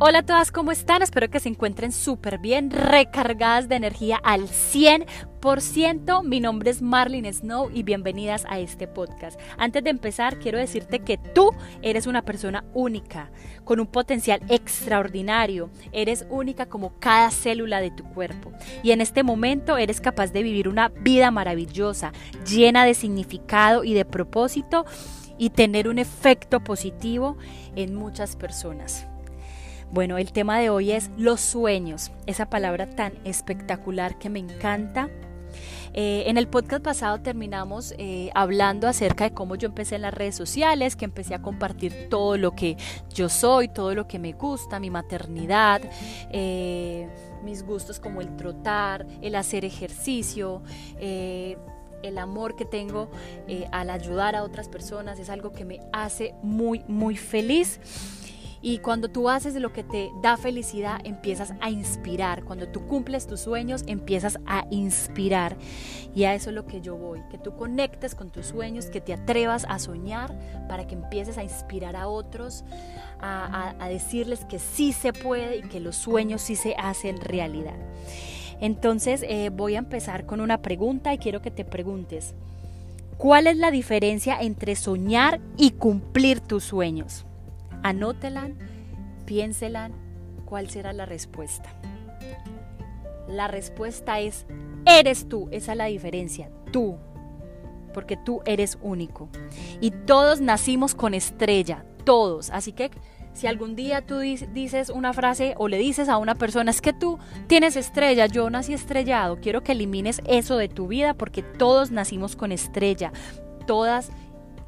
Hola a todas, ¿cómo están? Espero que se encuentren súper bien, recargadas de energía al 100%. Mi nombre es Marlene Snow y bienvenidas a este podcast. Antes de empezar, quiero decirte que tú eres una persona única, con un potencial extraordinario. Eres única como cada célula de tu cuerpo. Y en este momento eres capaz de vivir una vida maravillosa, llena de significado y de propósito y tener un efecto positivo en muchas personas. Bueno, el tema de hoy es los sueños, esa palabra tan espectacular que me encanta. Eh, en el podcast pasado terminamos eh, hablando acerca de cómo yo empecé en las redes sociales, que empecé a compartir todo lo que yo soy, todo lo que me gusta, mi maternidad, eh, mis gustos como el trotar, el hacer ejercicio el amor que tengo al ayudar a otras personas es algo que me hace muy, muy feliz. Y cuando tú haces lo que te da felicidad, empiezas a inspirar. Cuando tú cumples tus sueños, empiezas a inspirar. Y a eso es lo que yo voy, que tú conectes con tus sueños, que te atrevas a soñar para que empieces a inspirar a otros, a, decirles que sí se puede y que los sueños sí se hacen realidad. Entonces eh, voy a empezar con una pregunta y quiero que te preguntes, ¿cuál es la diferencia entre soñar y cumplir tus sueños? Anótela, piénsela, cuál será la respuesta. La respuesta es, eres tú, esa es la diferencia, tú, porque tú eres único. Y todos nacimos con estrella, todos. Así que si algún día tú dices una frase o le dices a una persona, es que tú tienes estrella, yo nací estrellado, quiero que elimines eso de tu vida porque todos nacimos con estrella, todas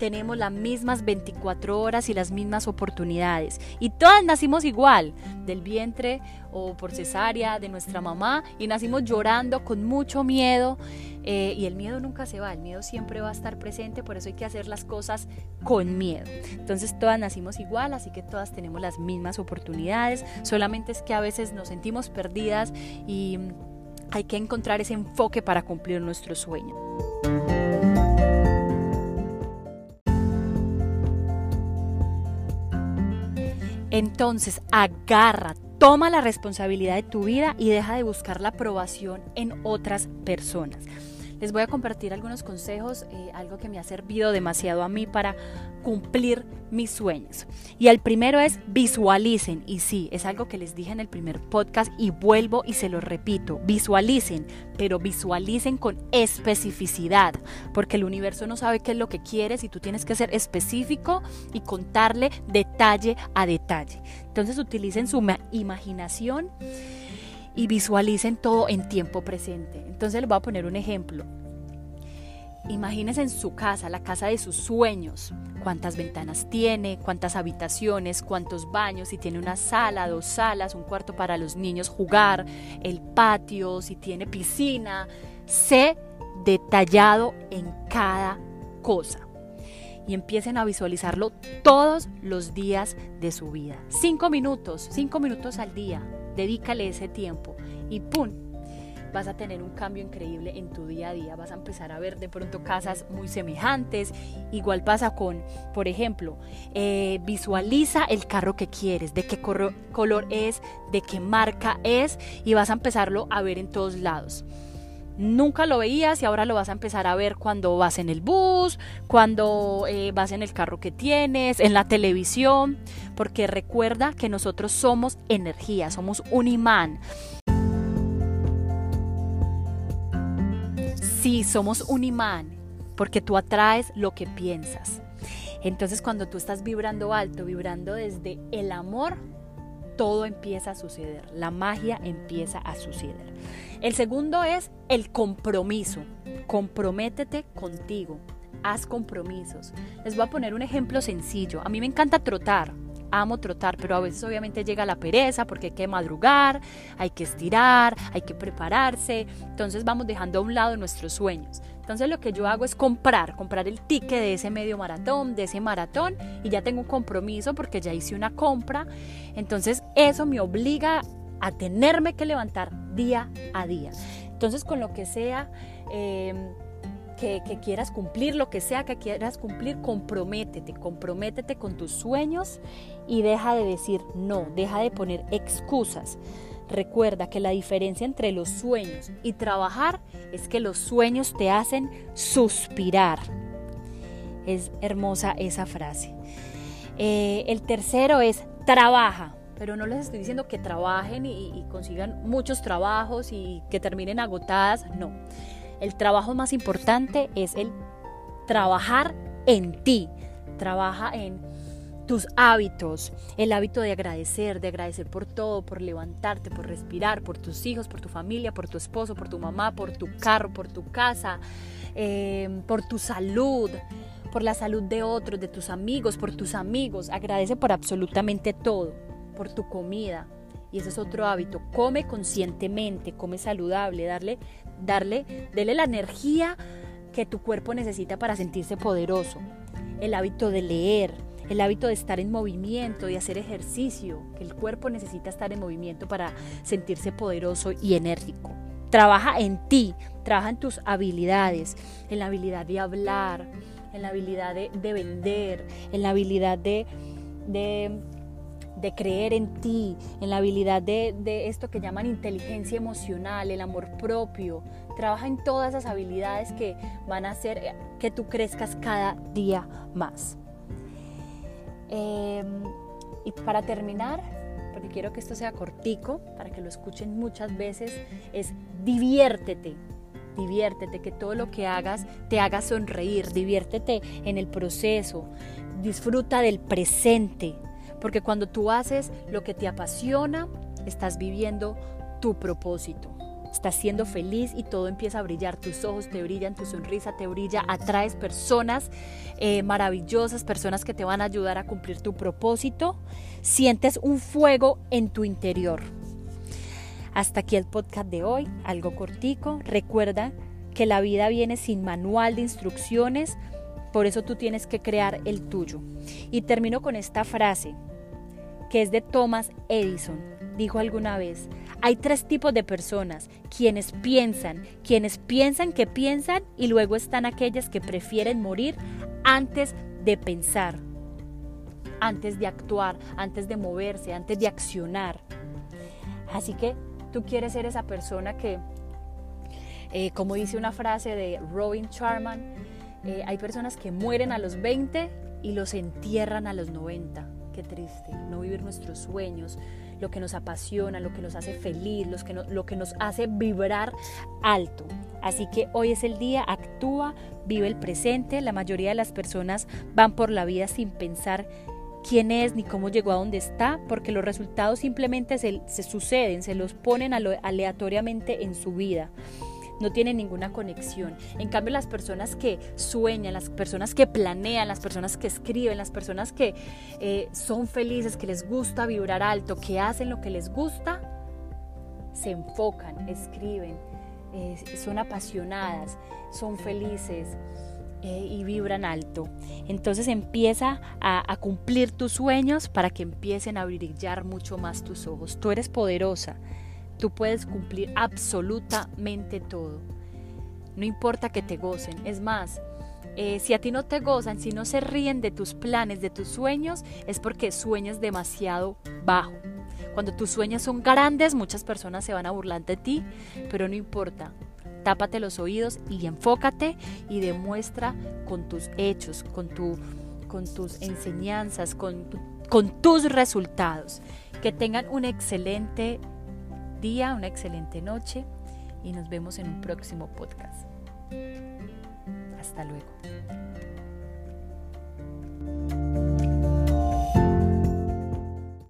tenemos las mismas 24 horas y las mismas oportunidades. Y todas nacimos igual, del vientre o por cesárea de nuestra mamá, y nacimos llorando con mucho miedo. Eh, y el miedo nunca se va, el miedo siempre va a estar presente, por eso hay que hacer las cosas con miedo. Entonces todas nacimos igual, así que todas tenemos las mismas oportunidades, solamente es que a veces nos sentimos perdidas y hay que encontrar ese enfoque para cumplir nuestro sueño. Entonces, agarra, toma la responsabilidad de tu vida y deja de buscar la aprobación en otras personas. Les voy a compartir algunos consejos, eh, algo que me ha servido demasiado a mí para cumplir mis sueños. Y el primero es visualicen. Y sí, es algo que les dije en el primer podcast y vuelvo y se lo repito. Visualicen, pero visualicen con especificidad, porque el universo no sabe qué es lo que quieres y tú tienes que ser específico y contarle detalle a detalle. Entonces utilicen su imaginación y visualicen todo en tiempo presente. Entonces les voy a poner un ejemplo. Imagínense en su casa, la casa de sus sueños, cuántas ventanas tiene, cuántas habitaciones, cuántos baños, si tiene una sala, dos salas, un cuarto para los niños jugar, el patio, si tiene piscina. Sé detallado en cada cosa. Y empiecen a visualizarlo todos los días de su vida. Cinco minutos, cinco minutos al día dedícale ese tiempo y ¡pum! vas a tener un cambio increíble en tu día a día. Vas a empezar a ver de pronto casas muy semejantes. Igual pasa con, por ejemplo, eh, visualiza el carro que quieres, de qué color es, de qué marca es y vas a empezarlo a ver en todos lados. Nunca lo veías y ahora lo vas a empezar a ver cuando vas en el bus, cuando eh, vas en el carro que tienes, en la televisión porque recuerda que nosotros somos energía, somos un imán. Sí, somos un imán, porque tú atraes lo que piensas. Entonces cuando tú estás vibrando alto, vibrando desde el amor, todo empieza a suceder, la magia empieza a suceder. El segundo es el compromiso. Comprométete contigo, haz compromisos. Les voy a poner un ejemplo sencillo. A mí me encanta trotar amo trotar, pero a veces obviamente llega la pereza porque hay que madrugar, hay que estirar, hay que prepararse, entonces vamos dejando a un lado nuestros sueños. Entonces lo que yo hago es comprar, comprar el ticket de ese medio maratón, de ese maratón y ya tengo un compromiso porque ya hice una compra. Entonces eso me obliga a tenerme que levantar día a día. Entonces con lo que sea... Eh, que, quieras cumplir, lo que sea que quieras cumplir, comprométete, comprométete con tus sueños y deja de decir no, deja de poner excusas. Recuerda que la diferencia entre los sueños y trabajar es que los sueños te hacen suspirar. Es hermosa esa frase. Eh, el tercero es trabaja, pero no les estoy diciendo que trabajen y consigan muchos trabajos y que terminen agotadas, no. El trabajo más importante es el trabajar en ti. Trabaja en tus hábitos, el hábito de agradecer, de agradecer por todo, por levantarte, por respirar, por tus hijos, por tu familia, por tu esposo, por tu mamá, por tu carro, por tu casa, em, por tu salud, por la salud de otros, de tus amigos, por tus amigos. Agradece por absolutamente todo, por tu comida. Y ese es otro hábito. Come conscientemente, come saludable, darle, darle, dele la energía que tu cuerpo necesita para sentirse poderoso. El hábito de leer, el hábito de estar en movimiento, de hacer ejercicio, que el cuerpo necesita estar en movimiento para sentirse poderoso y enérgico. Trabaja en ti, trabaja en tus habilidades, en la habilidad de hablar, en la habilidad de, vender, en la habilidad de, de, creer en ti, en la habilidad de, de esto que llaman inteligencia emocional, el amor propio. Trabaja en todas esas habilidades que van a hacer que tú crezcas cada día más. Em, y para terminar, porque quiero que esto sea cortico, para que lo escuchen muchas veces, es diviértete. Diviértete, que todo lo que hagas te haga sonreír, diviértete en el proceso, disfruta del presente, porque cuando tú haces lo que te apasiona, estás viviendo tu propósito estás siendo feliz y todo empieza a brillar, tus ojos te brillan, tu sonrisa te brilla, atraes personas eh, maravillosas, personas que te van a ayudar a cumplir tu propósito, sientes un fuego en tu interior. Hasta aquí el podcast de hoy, algo cortico. Recuerda que la vida viene sin manual de instrucciones, por eso tú tienes que crear el tuyo. Y termino con esta frase, que es de Thomas Edison. Dijo alguna vez, hay tres tipos de personas, quienes piensan, quienes piensan que piensan y luego están aquellas que prefieren morir antes de pensar, antes de actuar, antes de moverse, antes de accionar. Así que tú quieres ser esa persona que, eh, como dice una frase de Robin Charman, eh, hay personas que mueren a los 20 y los entierran a los 90. Qué triste, no vivir nuestros sueños, lo que nos apasiona, lo que nos hace feliz, que lo que nos hace vibrar alto. Así que hoy es el día, actúa, vive el presente. La mayoría de las personas van por la vida sin pensar quién es ni cómo llegó a donde está, porque los resultados simplemente se, se suceden, se los ponen aleatoriamente en su vida no tienen ninguna conexión. En cambio, las personas que sueñan, las personas que planean, las personas que escriben, las personas que eh, son felices, que les gusta vibrar alto, que hacen lo que les gusta, se enfocan, escriben, son apasionadas, son felices. Eh, y vibran alto. Entonces empieza a, cumplir tus sueños para que empiecen a brillar mucho más tus ojos. Tú eres poderosa, Tú puedes cumplir absolutamente todo. No importa que te gocen. Es más, eh, si a ti no te gozan, si no se ríen de tus planes, de tus sueños, es porque sueñas demasiado bajo. Cuando tus sueños son grandes, muchas personas se van a burlar de ti, pero no importa. Tápate los oídos y enfócate y demuestra con tus hechos, con, tu, con tus enseñanzas, con, con tus resultados. Que tengan un excelente día, una excelente noche y nos vemos en un próximo podcast. Hasta luego.